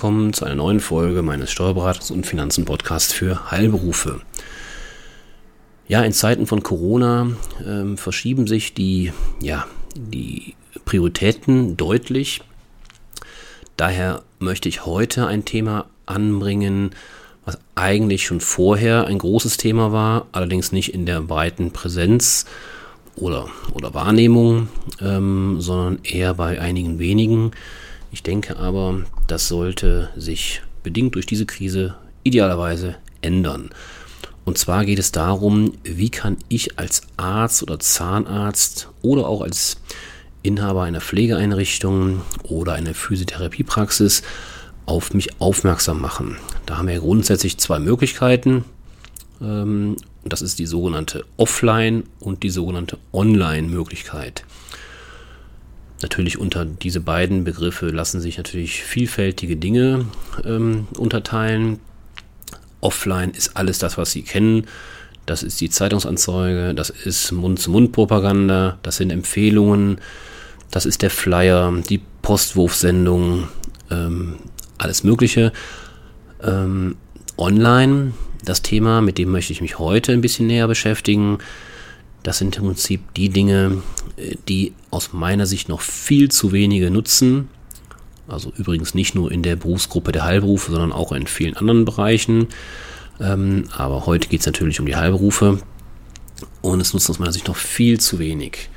Willkommen zu einer neuen Folge meines Steuerberatungs- und Finanzen-Podcasts für Heilberufe. Ja, in Zeiten von Corona ähm, verschieben sich die, ja, die Prioritäten deutlich. Daher möchte ich heute ein Thema anbringen, was eigentlich schon vorher ein großes Thema war, allerdings nicht in der breiten Präsenz oder, oder Wahrnehmung, ähm, sondern eher bei einigen wenigen. Ich denke aber, das sollte sich bedingt durch diese Krise idealerweise ändern. Und zwar geht es darum, wie kann ich als Arzt oder Zahnarzt oder auch als Inhaber einer Pflegeeinrichtung oder einer Physiotherapiepraxis auf mich aufmerksam machen. Da haben wir grundsätzlich zwei Möglichkeiten. Ähm, das ist die sogenannte Offline- und die sogenannte Online-Möglichkeit. Natürlich unter diese beiden Begriffe lassen sich natürlich vielfältige Dinge ähm, unterteilen. Offline ist alles das, was Sie kennen. Das ist die Zeitungsanzeige, das ist Mund-zu-Mund-Propaganda, das sind Empfehlungen, das ist der Flyer, die Postwurfsendung, ähm, alles Mögliche. Ähm, online, das Thema, mit dem möchte ich mich heute ein bisschen näher beschäftigen. Das sind im Prinzip die Dinge, äh, die aus meiner Sicht noch viel zu wenige nutzen. Also übrigens nicht nur in der Berufsgruppe der Heilberufe, sondern auch in vielen anderen Bereichen. Ähm, aber heute geht es natürlich um die Heilberufe. Und es nutzt aus meiner Sicht noch viel zu wenig.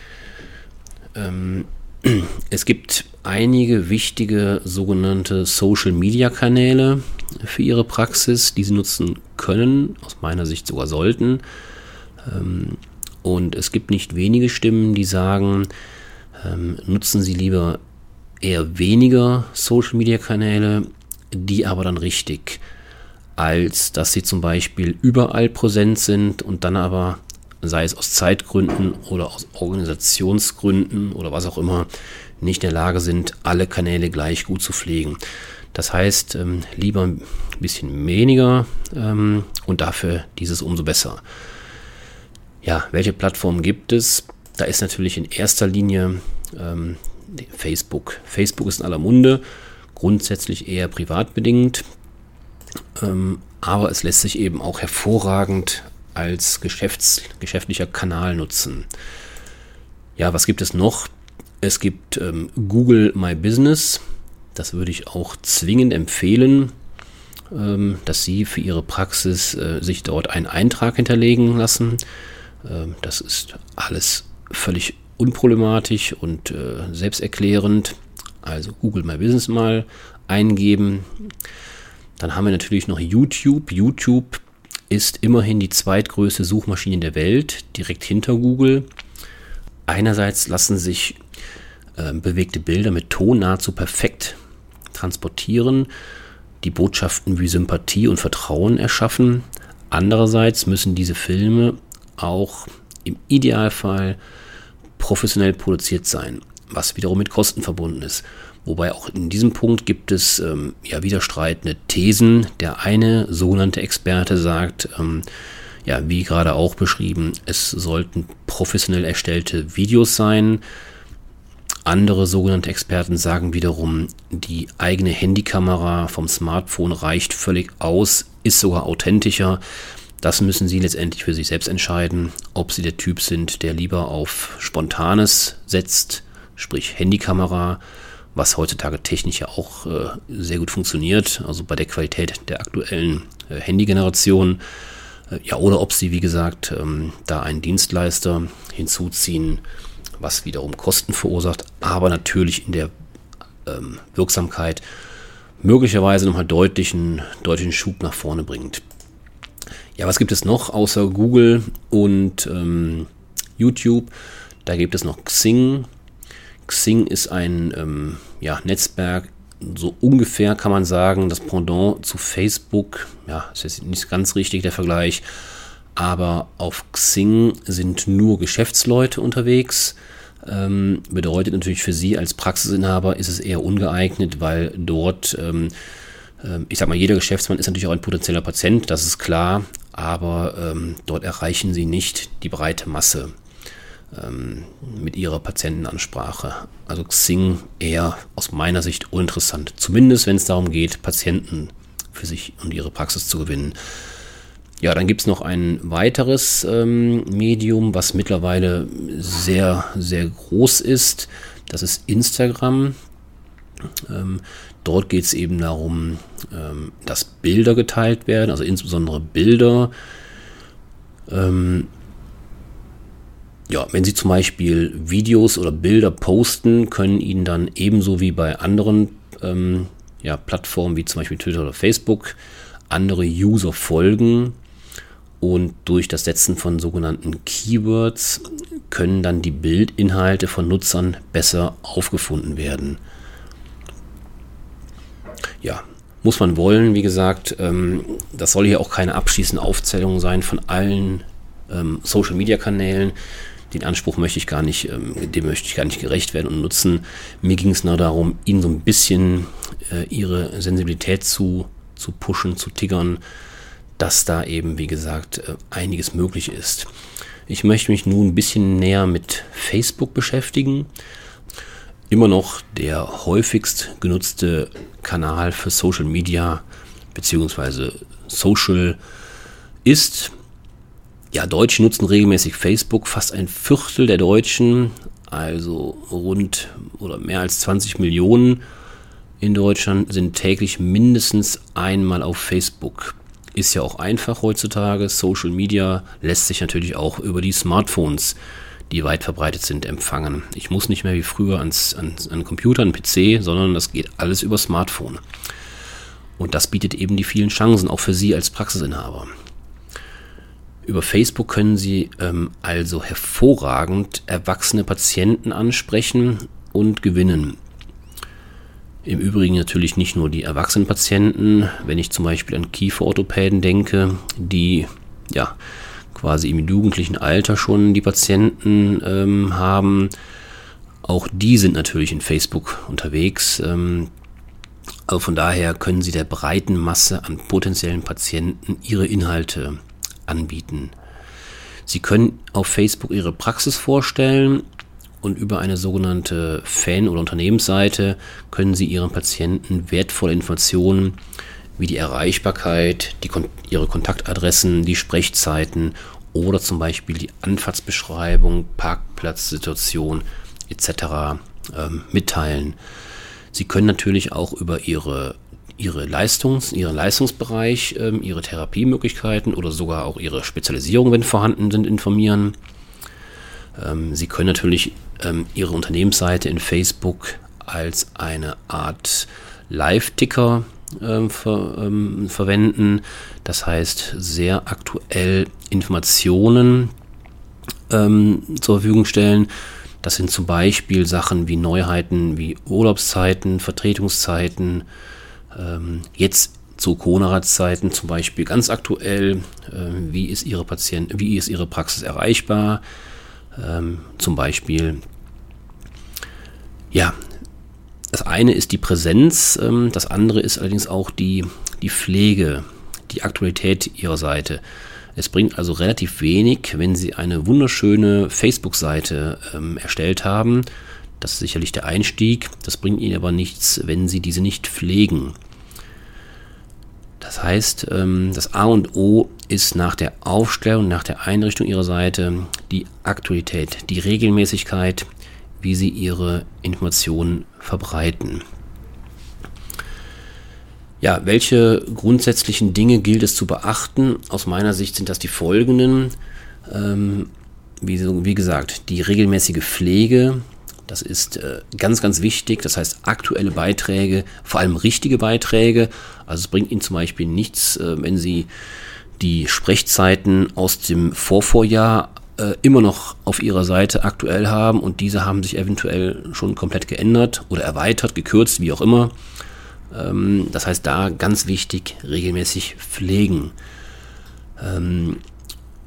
Ähm, es gibt einige wichtige sogenannte Social-Media-Kanäle für ihre Praxis, die sie nutzen können, aus meiner Sicht sogar sollten. Und es gibt nicht wenige Stimmen, die sagen, ähm, nutzen Sie lieber eher weniger Social-Media-Kanäle, die aber dann richtig, als dass Sie zum Beispiel überall präsent sind und dann aber, sei es aus Zeitgründen oder aus Organisationsgründen oder was auch immer, nicht in der Lage sind, alle Kanäle gleich gut zu pflegen. Das heißt, ähm, lieber ein bisschen weniger ähm, und dafür dieses umso besser. Ja, welche Plattformen gibt es? Da ist natürlich in erster Linie ähm, Facebook. Facebook ist in aller Munde, grundsätzlich eher privatbedingt, ähm, aber es lässt sich eben auch hervorragend als Geschäfts-, geschäftlicher Kanal nutzen. Ja, was gibt es noch? Es gibt ähm, Google My Business. Das würde ich auch zwingend empfehlen, ähm, dass Sie für Ihre Praxis äh, sich dort einen Eintrag hinterlegen lassen. Ähm, das ist alles völlig unproblematisch und äh, selbsterklärend. Also Google My Business mal eingeben. Dann haben wir natürlich noch YouTube. YouTube ist immerhin die zweitgrößte Suchmaschine der Welt, direkt hinter Google. Einerseits lassen sich äh, bewegte Bilder mit Ton nahezu perfekt transportieren, die Botschaften wie Sympathie und Vertrauen erschaffen. Andererseits müssen diese Filme auch im Idealfall professionell produziert sein, was wiederum mit Kosten verbunden ist. Wobei auch in diesem Punkt gibt es ähm, ja widerstreitende Thesen. Der eine sogenannte Experte sagt, ähm, ja, wie gerade auch beschrieben, es sollten professionell erstellte Videos sein. Andere sogenannte Experten sagen wiederum, die eigene Handykamera vom Smartphone reicht völlig aus, ist sogar authentischer. Das müssen Sie letztendlich für sich selbst entscheiden, ob Sie der Typ sind, der lieber auf Spontanes setzt, sprich Handykamera, was heutzutage technisch ja auch äh, sehr gut funktioniert, also bei der Qualität der aktuellen äh, Handygeneration. Äh, ja, oder ob Sie, wie gesagt, ähm, da einen Dienstleister hinzuziehen, was wiederum Kosten verursacht, aber natürlich in der ähm, Wirksamkeit möglicherweise nochmal deutlichen, deutlichen Schub nach vorne bringt. Ja, was gibt es noch außer Google und ähm, YouTube? Da gibt es noch Xing. Xing ist ein ähm, ja, Netzwerk, so ungefähr kann man sagen, das Pendant zu Facebook. Ja, ist jetzt nicht ganz richtig der Vergleich, aber auf Xing sind nur Geschäftsleute unterwegs. Ähm, bedeutet natürlich für Sie als Praxisinhaber ist es eher ungeeignet, weil dort, ähm, äh, ich sag mal, jeder Geschäftsmann ist natürlich auch ein potenzieller Patient, das ist klar, aber ähm, dort erreichen sie nicht die breite Masse. ähm, mit ihrer Patientenansprache. Also Xing eher aus meiner Sicht uninteressant. Zumindest wenn es darum geht, Patienten für sich und ihre Praxis zu gewinnen. Ja, dann gibt es noch ein weiteres ähm, Medium, was mittlerweile sehr, sehr groß ist. Das ist Instagram. Dort geht es eben darum, ähm, dass Bilder geteilt werden, also insbesondere Bilder. Ähm, ja, wenn Sie zum Beispiel Videos oder Bilder posten, können Ihnen dann ebenso wie bei anderen ähm, ja, Plattformen wie zum Beispiel Twitter oder Facebook andere User folgen. Und durch das Setzen von sogenannten Keywords können dann die Bildinhalte von Nutzern besser aufgefunden werden. Ja, muss man wollen, wie gesagt. Ähm, das soll hier auch keine abschließende Aufzählung sein von allen ähm, Social-Media-Kanälen. Den Anspruch möchte ich gar nicht, ähm, dem möchte ich gar nicht gerecht werden und nutzen. Mir ging es nur darum, ihnen so ein bisschen äh, ihre Sensibilität zu, zu pushen, zu tiggern, dass da eben, wie gesagt, äh, einiges möglich ist. Ich möchte mich nun ein bisschen näher mit Facebook beschäftigen. Immer noch der häufigst genutzte Kanal für Social Media bzw. Social ist ja, Deutsche nutzen regelmäßig Facebook. Fast ein Viertel der Deutschen, also rund oder mehr als 20 Millionen in Deutschland, sind täglich mindestens einmal auf Facebook. Ist ja auch einfach heutzutage. Social Media lässt sich natürlich auch über die Smartphones, die weit verbreitet sind, empfangen. Ich muss nicht mehr wie früher ans, ans, an Computer, an PC, sondern das geht alles über Smartphone. Und das bietet eben die vielen Chancen auch für Sie als Praxisinhaber. Über Facebook können Sie ähm, also hervorragend erwachsene Patienten ansprechen und gewinnen. Im Übrigen natürlich nicht nur die erwachsenen Patienten, wenn ich zum Beispiel an Kieferorthopäden denke, die ja quasi im jugendlichen Alter schon die Patienten ähm, haben. Auch die sind natürlich in Facebook unterwegs. Ähm, also von daher können Sie der breiten Masse an potenziellen Patienten Ihre Inhalte anbieten. Sie können auf Facebook Ihre Praxis vorstellen und über eine sogenannte Fan- oder Unternehmensseite können Sie Ihren Patienten wertvolle Informationen wie die Erreichbarkeit, die, Ihre Kontaktadressen, die Sprechzeiten oder zum Beispiel die Anfahrtsbeschreibung, Parkplatzsituation etc. Ähm, mitteilen. Sie können natürlich auch über Ihre ihre Leistungs, ihren Leistungsbereich, ähm, ihre Therapiemöglichkeiten oder sogar auch ihre Spezialisierung, wenn vorhanden sind, informieren. Ähm, Sie können natürlich ähm, Ihre Unternehmensseite in Facebook als eine Art Live-Ticker äh, ver, ähm, verwenden. Das heißt, sehr aktuell Informationen ähm, zur Verfügung stellen. Das sind zum Beispiel Sachen wie Neuheiten wie Urlaubszeiten, Vertretungszeiten, ähm, jetzt zu Corona-Zeiten zum Beispiel ganz aktuell, äh, wie ist Ihre Patient, wie ist Ihre Praxis erreichbar? Ähm, zum Beispiel, ja, das eine ist die Präsenz, ähm, das andere ist allerdings auch die, die Pflege, die Aktualität Ihrer Seite. Es bringt also relativ wenig, wenn Sie eine wunderschöne Facebook-Seite ähm, erstellt haben das ist sicherlich der Einstieg. Das bringt Ihnen aber nichts, wenn Sie diese nicht pflegen. Das heißt, ähm, das A und O ist nach der Aufstellung, nach der Einrichtung Ihrer Seite die Aktualität, die Regelmäßigkeit, wie Sie Ihre Informationen verbreiten. Ja, welche grundsätzlichen Dinge gilt es zu beachten? Aus meiner Sicht sind das die folgenden. Ähm, wie, wie gesagt, die regelmäßige Pflege das ist äh, ganz, ganz wichtig. Das heißt, aktuelle Beiträge, vor allem richtige Beiträge. Also es bringt Ihnen zum Beispiel nichts, äh, wenn Sie die Sprechzeiten aus dem Vorvorjahr äh, immer noch auf Ihrer Seite aktuell haben und diese haben sich eventuell schon komplett geändert oder erweitert, gekürzt, wie auch immer. Ähm, das heißt, da ganz wichtig, regelmäßig pflegen. Ähm,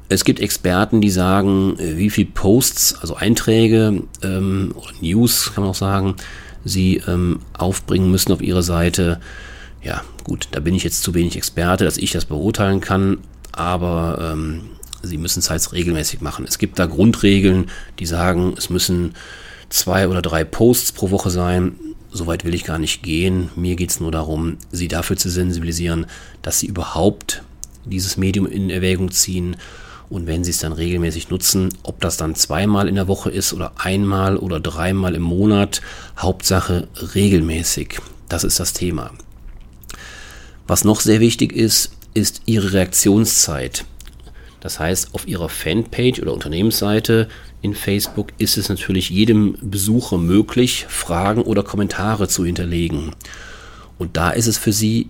es gibt Experten, die sagen, äh, wie viel Posts, also Einträge ähm, oder News kann man auch sagen, sie ähm, aufbringen müssen auf ihrer Seite. Ja, gut, da bin ich jetzt zu wenig Experte, dass ich das beurteilen kann, aber ähm, Sie müssen es halt regelmäßig machen. Es gibt da Grundregeln, die sagen, es müssen zwei oder drei Posts pro Woche sein. Soweit will ich gar nicht gehen. Mir geht es nur darum, Sie dafür zu sensibilisieren, dass Sie überhaupt dieses Medium in Erwägung ziehen. Und wenn Sie es dann regelmäßig nutzen, ob das dann zweimal in der Woche ist oder einmal oder dreimal im Monat, Hauptsache regelmäßig. Das ist das Thema. Was noch sehr wichtig ist, ist Ihre Reaktionszeit. Das heißt, auf Ihrer Fanpage oder Unternehmensseite in Facebook ist es natürlich jedem Besucher möglich, Fragen oder Kommentare zu hinterlegen. Und da ist es für Sie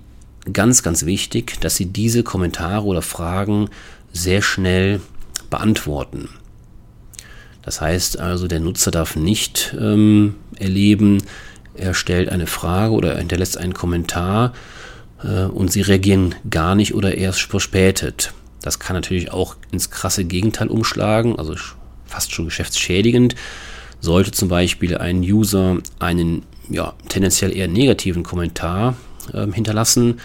ganz, ganz wichtig, dass Sie diese Kommentare oder Fragen sehr schnell beantworten. Das heißt also, der Nutzer darf nicht ähm, erleben, er stellt eine Frage oder er hinterlässt einen Kommentar äh, und Sie reagieren gar nicht oder erst verspätet. Das kann natürlich auch ins krasse Gegenteil umschlagen, also fast schon geschäftsschädigend. Sollte zum Beispiel ein User einen ja, tendenziell eher negativen Kommentar äh, hinterlassen,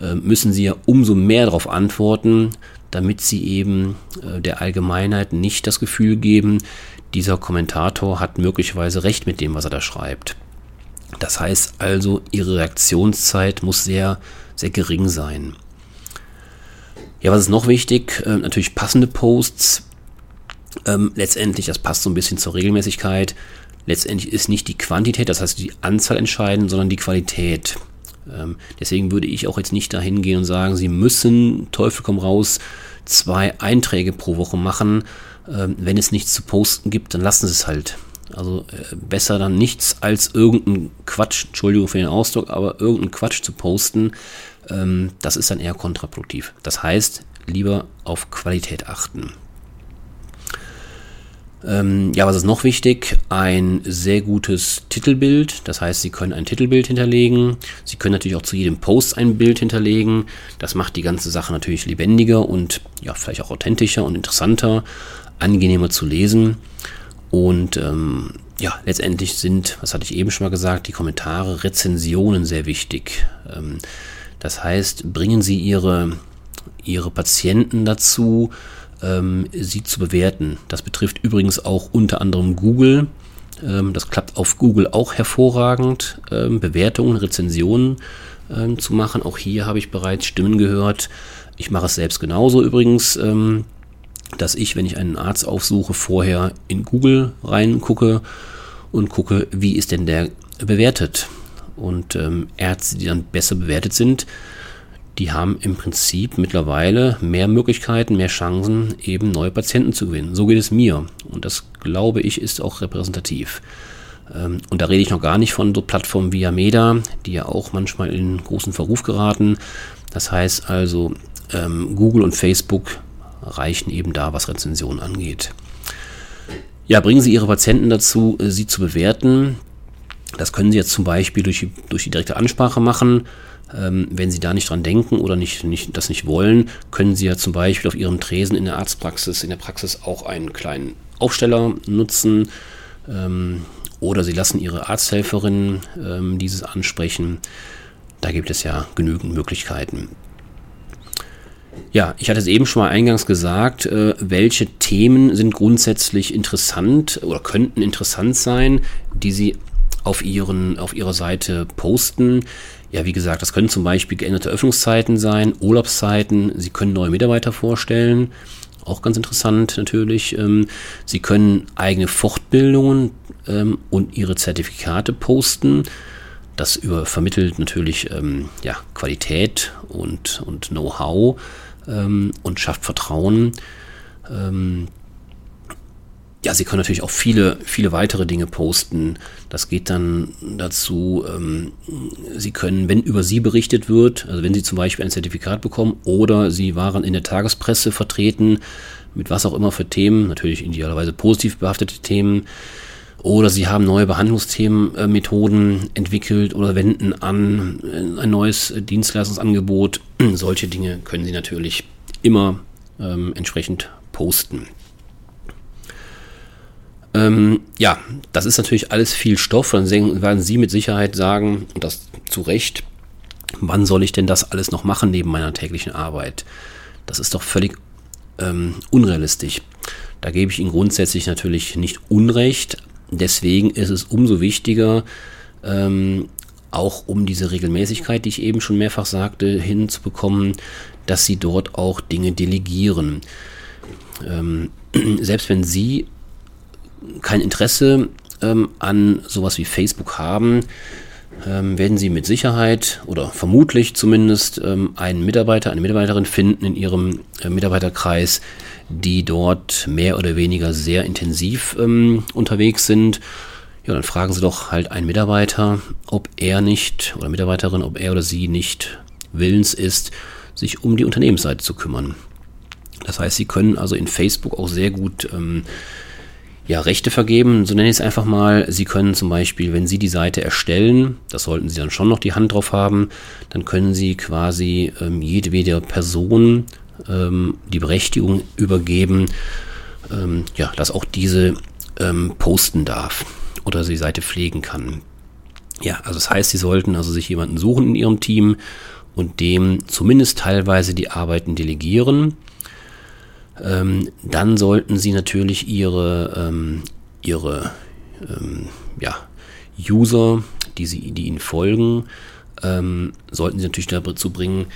äh, müssen Sie ja umso mehr darauf antworten, damit Sie eben äh, der Allgemeinheit nicht das Gefühl geben, dieser Kommentator hat möglicherweise recht mit dem, was er da schreibt. Das heißt also, Ihre Reaktionszeit muss sehr, sehr gering sein. Ja, was ist noch wichtig? Äh, natürlich passende Posts. Ähm, letztendlich, das passt so ein bisschen zur Regelmäßigkeit. Letztendlich ist nicht die Quantität, das heißt die Anzahl entscheidend, sondern die Qualität. Ähm, deswegen würde ich auch jetzt nicht dahin gehen und sagen, Sie müssen, Teufel komm raus, zwei Einträge pro Woche machen. Ähm, wenn es nichts zu posten gibt, dann lassen Sie es halt. Also äh, besser dann nichts als irgendein Quatsch, Entschuldigung für den Ausdruck, aber irgendein Quatsch zu posten, ähm, das ist dann eher kontraproduktiv. Das heißt, lieber auf Qualität achten. Ähm, ja, was ist noch wichtig? Ein sehr gutes Titelbild. Das heißt, Sie können ein Titelbild hinterlegen. Sie können natürlich auch zu jedem Post ein Bild hinterlegen. Das macht die ganze Sache natürlich lebendiger und ja, vielleicht auch authentischer und interessanter, angenehmer zu lesen. Und ähm, ja, letztendlich sind, was hatte ich eben schon mal gesagt, die Kommentare, Rezensionen sehr wichtig. Ähm, das heißt, bringen Sie Ihre, Ihre Patienten dazu, ähm, sie zu bewerten. Das betrifft übrigens auch unter anderem Google. Ähm, das klappt auf Google auch hervorragend, ähm, Bewertungen, Rezensionen ähm, zu machen. Auch hier habe ich bereits Stimmen gehört. Ich mache es selbst genauso übrigens, ähm, dass ich, wenn ich einen Arzt aufsuche, vorher in Google reingucke und gucke, wie ist denn der bewertet. Und ähm, Ärzte, die dann besser bewertet sind, die haben im Prinzip mittlerweile mehr Möglichkeiten, mehr Chancen, eben neue Patienten zu gewinnen. So geht es mir. Und das, glaube ich, ist auch repräsentativ. Ähm, und da rede ich noch gar nicht von so Plattformen wie Ameda, die ja auch manchmal in großen Verruf geraten. Das heißt also, ähm, Google und Facebook reichen eben da, was Rezensionen angeht. Ja, bringen Sie Ihre Patienten dazu, äh, sie zu bewerten. Das können Sie jetzt zum Beispiel durch die, durch die direkte Ansprache machen. Ähm, wenn Sie da nicht dran denken oder nicht, nicht, das nicht wollen, können Sie ja zum Beispiel auf Ihrem Tresen in der Arztpraxis, in der Praxis auch einen kleinen Aufsteller nutzen. Ähm, oder Sie lassen Ihre Arzthelferin ähm, dieses ansprechen. Da gibt es ja genügend Möglichkeiten. Ja, ich hatte es eben schon mal eingangs gesagt, äh, welche Themen sind grundsätzlich interessant oder könnten interessant sein, die Sie auf, ihren, auf Ihrer Seite posten. Ja, wie gesagt, das können zum Beispiel geänderte Öffnungszeiten sein, Urlaubszeiten. Sie können neue Mitarbeiter vorstellen. Auch ganz interessant natürlich. Ähm, Sie können eigene Fortbildungen ähm, und Ihre Zertifikate posten. Das über vermittelt natürlich ähm, ja, Qualität und, und Know-how und schafft Vertrauen. Ja, Sie können natürlich auch viele, viele weitere Dinge posten. Das geht dann dazu, ähm, Sie können, wenn über Sie berichtet wird, also wenn Sie zum Beispiel ein Zertifikat bekommen oder Sie waren in der Tagespresse vertreten, mit was auch immer für Themen, natürlich idealerweise positiv behaftete Themen, oder Sie haben neue Behandlungsthemen, äh, Methoden entwickelt oder wenden an äh, ein neues Dienstleistungsangebot. Solche Dinge können Sie natürlich immer ähm, entsprechend posten. Ähm, ja, das ist natürlich alles viel Stoff. Dann werden Sie mit Sicherheit sagen, und das zu Recht, wann soll ich denn das alles noch machen neben meiner täglichen Arbeit? Das ist doch völlig ähm, unrealistisch. Da gebe ich Ihnen grundsätzlich natürlich nicht Unrecht. Deswegen ist es umso wichtiger, ähm, auch um diese Regelmäßigkeit, die ich eben schon mehrfach sagte, hinzubekommen, dass Sie dort auch Dinge delegieren. Ähm, selbst wenn Sie kein Interesse ähm, an sowas wie Facebook haben, ähm, werden Sie mit Sicherheit oder vermutlich zumindest ähm, einen Mitarbeiter, eine Mitarbeiterin finden in Ihrem äh, Mitarbeiterkreis, die dort mehr oder weniger sehr intensiv ähm, unterwegs sind. Ja, dann fragen Sie doch halt einen Mitarbeiter, ob er nicht oder Mitarbeiterin, ob er oder sie nicht willens ist, sich um die Unternehmensseite zu kümmern. Das heißt, Sie können also in Facebook auch sehr gut ähm, ja, Rechte vergeben, so nenne ich es einfach mal. Sie können zum Beispiel, wenn Sie die Seite erstellen, das sollten Sie dann schon noch die Hand drauf haben, dann können Sie quasi ähm, jedwede Person ähm, die Berechtigung übergeben, ähm, ja, dass auch diese ähm, posten darf oder die Seite pflegen kann. Ja, also das heißt, Sie sollten also sich jemanden suchen in Ihrem Team und dem zumindest teilweise die Arbeiten delegieren ähm, dann sollten Sie natürlich Ihre, ähm, Ihre ähm, ja, User, die, Sie, die Ihnen folgen, ähm, sollten Sie natürlich dazu bringen,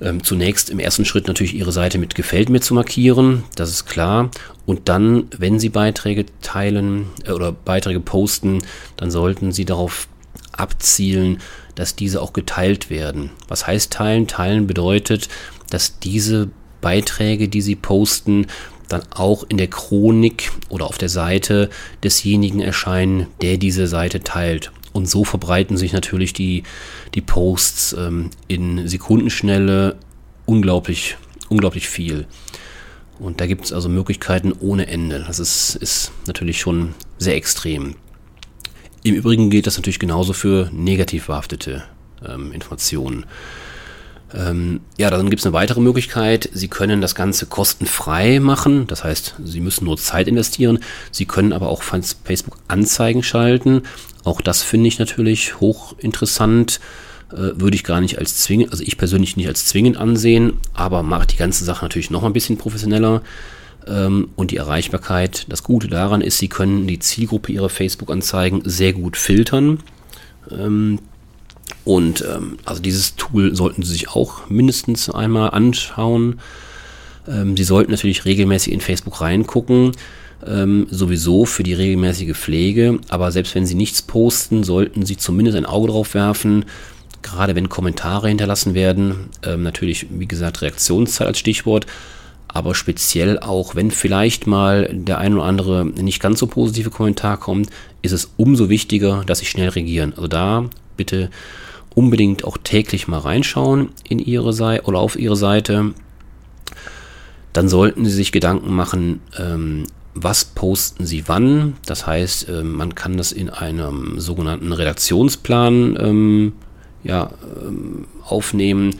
ähm, zunächst im ersten Schritt natürlich Ihre Seite mit Gefällt mir zu markieren, das ist klar. Und dann, wenn Sie Beiträge teilen äh, oder Beiträge posten, dann sollten Sie darauf abzielen, dass diese auch geteilt werden. Was heißt teilen? Teilen bedeutet, dass diese Beiträge, die sie posten, dann auch in der Chronik oder auf der Seite desjenigen erscheinen, der diese Seite teilt. Und so verbreiten sich natürlich die, die Posts ähm, in Sekundenschnelle unglaublich, unglaublich viel. Und da gibt es also Möglichkeiten ohne Ende. Das ist, ist natürlich schon sehr extrem. Im Übrigen gilt das natürlich genauso für negativ behaftete ähm, Informationen. Ähm, ja, dann gibt es eine weitere Möglichkeit. Sie können das Ganze kostenfrei machen. Das heißt, Sie müssen nur Zeit investieren. Sie können aber auch Facebook Anzeigen schalten. Auch das finde ich natürlich hochinteressant. Äh, würde ich gar nicht als zwingend, also ich persönlich nicht als zwingend ansehen, aber macht die ganze Sache natürlich noch ein bisschen professioneller. Ähm, und die Erreichbarkeit. Das Gute daran ist, Sie können die Zielgruppe Ihrer Facebook-Anzeigen sehr gut filtern. Und ähm, also dieses Tool sollten Sie sich auch mindestens einmal anschauen. Ähm, Sie sollten natürlich regelmäßig in Facebook reingucken, ähm, sowieso für die regelmäßige Pflege. Aber selbst wenn Sie nichts posten, sollten Sie zumindest ein Auge drauf werfen. Gerade wenn Kommentare hinterlassen werden, ähm, natürlich, wie gesagt, Reaktionszeit als Stichwort, aber speziell auch, wenn vielleicht mal der ein oder andere nicht ganz so positive Kommentar kommt, ist es umso wichtiger, dass Sie schnell reagieren. Also da bitte unbedingt auch täglich mal reinschauen in ihre Seite oder auf ihre Seite. Dann sollten Sie sich Gedanken machen, ähm, was posten Sie wann. Das heißt, äh, man kann das in einem sogenannten Redaktionsplan ähm, ja, ähm, aufnehmen.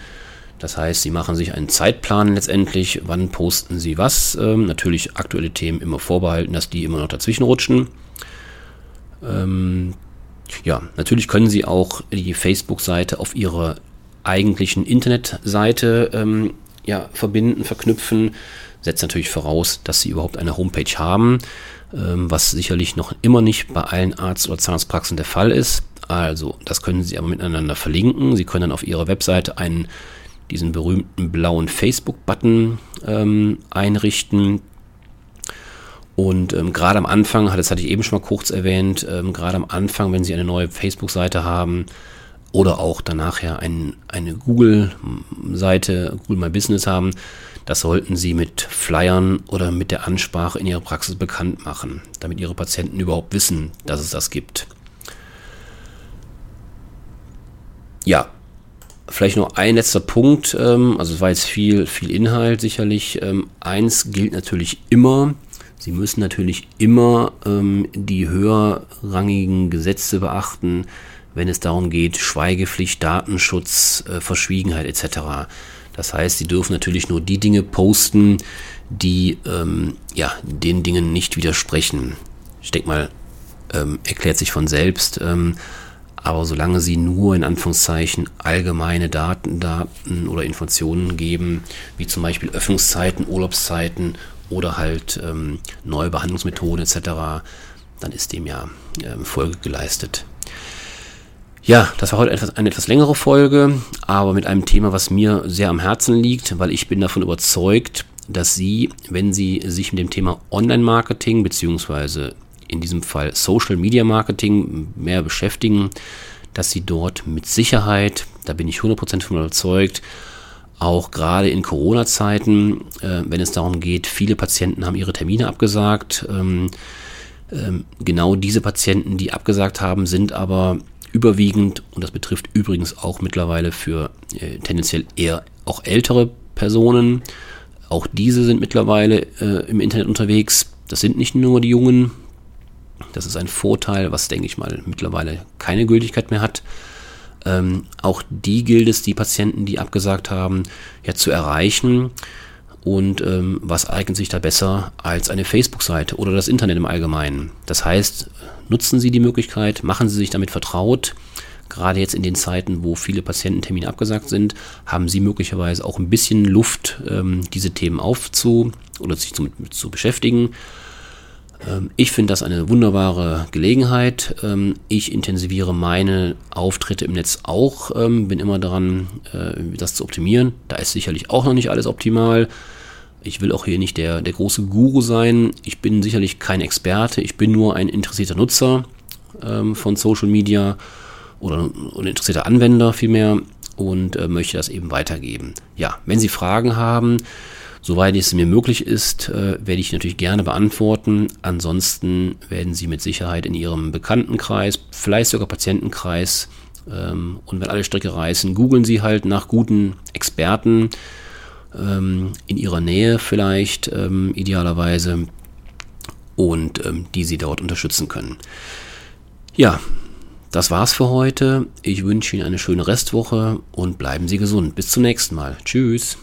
Das heißt, Sie machen sich einen Zeitplan letztendlich, wann posten Sie was. Ähm, natürlich aktuelle Themen immer vorbehalten, dass die immer noch dazwischen rutschen. Ja, natürlich können Sie auch die Facebook-Seite auf Ihrer eigentlichen Internetseite ähm, ja, verbinden, verknüpfen. Setzt natürlich voraus, dass Sie überhaupt eine Homepage haben, ähm, was sicherlich noch immer nicht bei allen Arzt- oder Zahnarztpraxen der Fall ist. Also, das können Sie aber miteinander verlinken. Sie können dann auf Ihrer Webseite einen, diesen berühmten blauen Facebook-Button ähm, einrichten. Und ähm, gerade am Anfang, das hatte ich eben schon mal kurz erwähnt, ähm, gerade am Anfang, wenn Sie eine neue Facebook-Seite haben oder auch danach ja ein, eine Google-Seite, Google My Business haben, das sollten Sie mit Flyern oder mit der Ansprache in Ihrer Praxis bekannt machen, damit Ihre Patienten überhaupt wissen, dass es das gibt. Ja, vielleicht noch ein letzter Punkt. Ähm, also es war jetzt viel, viel Inhalt sicherlich. Ähm, eins gilt natürlich immer, Sie müssen natürlich immer ähm, die höherrangigen Gesetze beachten, wenn es darum geht, Schweigepflicht, Datenschutz, äh, Verschwiegenheit etc. Das heißt, Sie dürfen natürlich nur die Dinge posten, die ähm, ja, den Dingen nicht widersprechen. Ich denke mal, ähm, erklärt sich von selbst. Ähm, aber solange sie nur in Anführungszeichen allgemeine Daten, Daten oder Informationen geben, wie zum Beispiel Öffnungszeiten, Urlaubszeiten oder halt ähm, neue Behandlungsmethoden etc., dann ist dem ja ähm, Folge geleistet. Ja, das war heute etwas, eine etwas längere Folge, aber mit einem Thema, was mir sehr am Herzen liegt, weil ich bin davon überzeugt, dass Sie, wenn Sie sich mit dem Thema Online-Marketing beziehungsweise in diesem Fall Social Media Marketing mehr beschäftigen, dass Sie dort mit Sicherheit, da bin ich 100% von überzeugt, auch gerade in Corona-Zeiten, äh, wenn es darum geht, viele Patienten haben ihre Termine abgesagt. Ähm, ähm, genau diese Patienten, die abgesagt haben, sind aber überwiegend, und das betrifft übrigens auch mittlerweile für äh, tendenziell eher auch ältere Personen, auch diese sind mittlerweile äh, im Internet unterwegs. Das sind nicht nur die Jungen. Das ist ein Vorteil, was, denke ich mal, mittlerweile keine Gültigkeit mehr hat. Ähm, auch die gilt es, die Patienten, die abgesagt haben, ja zu erreichen. Und ähm, was eignet sich da besser als eine Facebook-Seite oder das Internet im Allgemeinen? Das heißt, nutzen Sie die Möglichkeit, machen Sie sich damit vertraut. Gerade jetzt in den Zeiten, wo viele Patiententermine abgesagt sind, haben Sie möglicherweise auch ein bisschen Luft, ähm, diese Themen aufzu oder sich zu, zu beschäftigen. Ähm, ich finde das eine wunderbare Gelegenheit. Ähm, ich intensiviere meine Auftritte im Netz auch, ähm, bin immer daran, äh, das zu optimieren. Da ist sicherlich auch noch nicht alles optimal. Ich will auch hier nicht der, der große Guru sein. Ich bin sicherlich kein Experte. Ich bin nur ein interessierter Nutzer von Social Media oder ein interessierter Anwender vielmehr und äh, möchte das eben weitergeben. Ja, wenn Sie Fragen haben, soweit es mir möglich ist, äh, werde ich natürlich gerne beantworten. Ansonsten werden Sie mit Sicherheit in Ihrem Bekanntenkreis, vielleicht sogar Patientenkreis ähm, und wenn alle Stricke reißen, googeln Sie halt nach guten Experten ähm, in ihrer Nähe vielleicht ähm, idealerweise und die sie dort unterstützen können. Ja, das war's für heute. Ich wünsche Ihnen eine schöne Restwoche und bleiben Sie gesund. Bis zum nächsten Mal. Tschüss.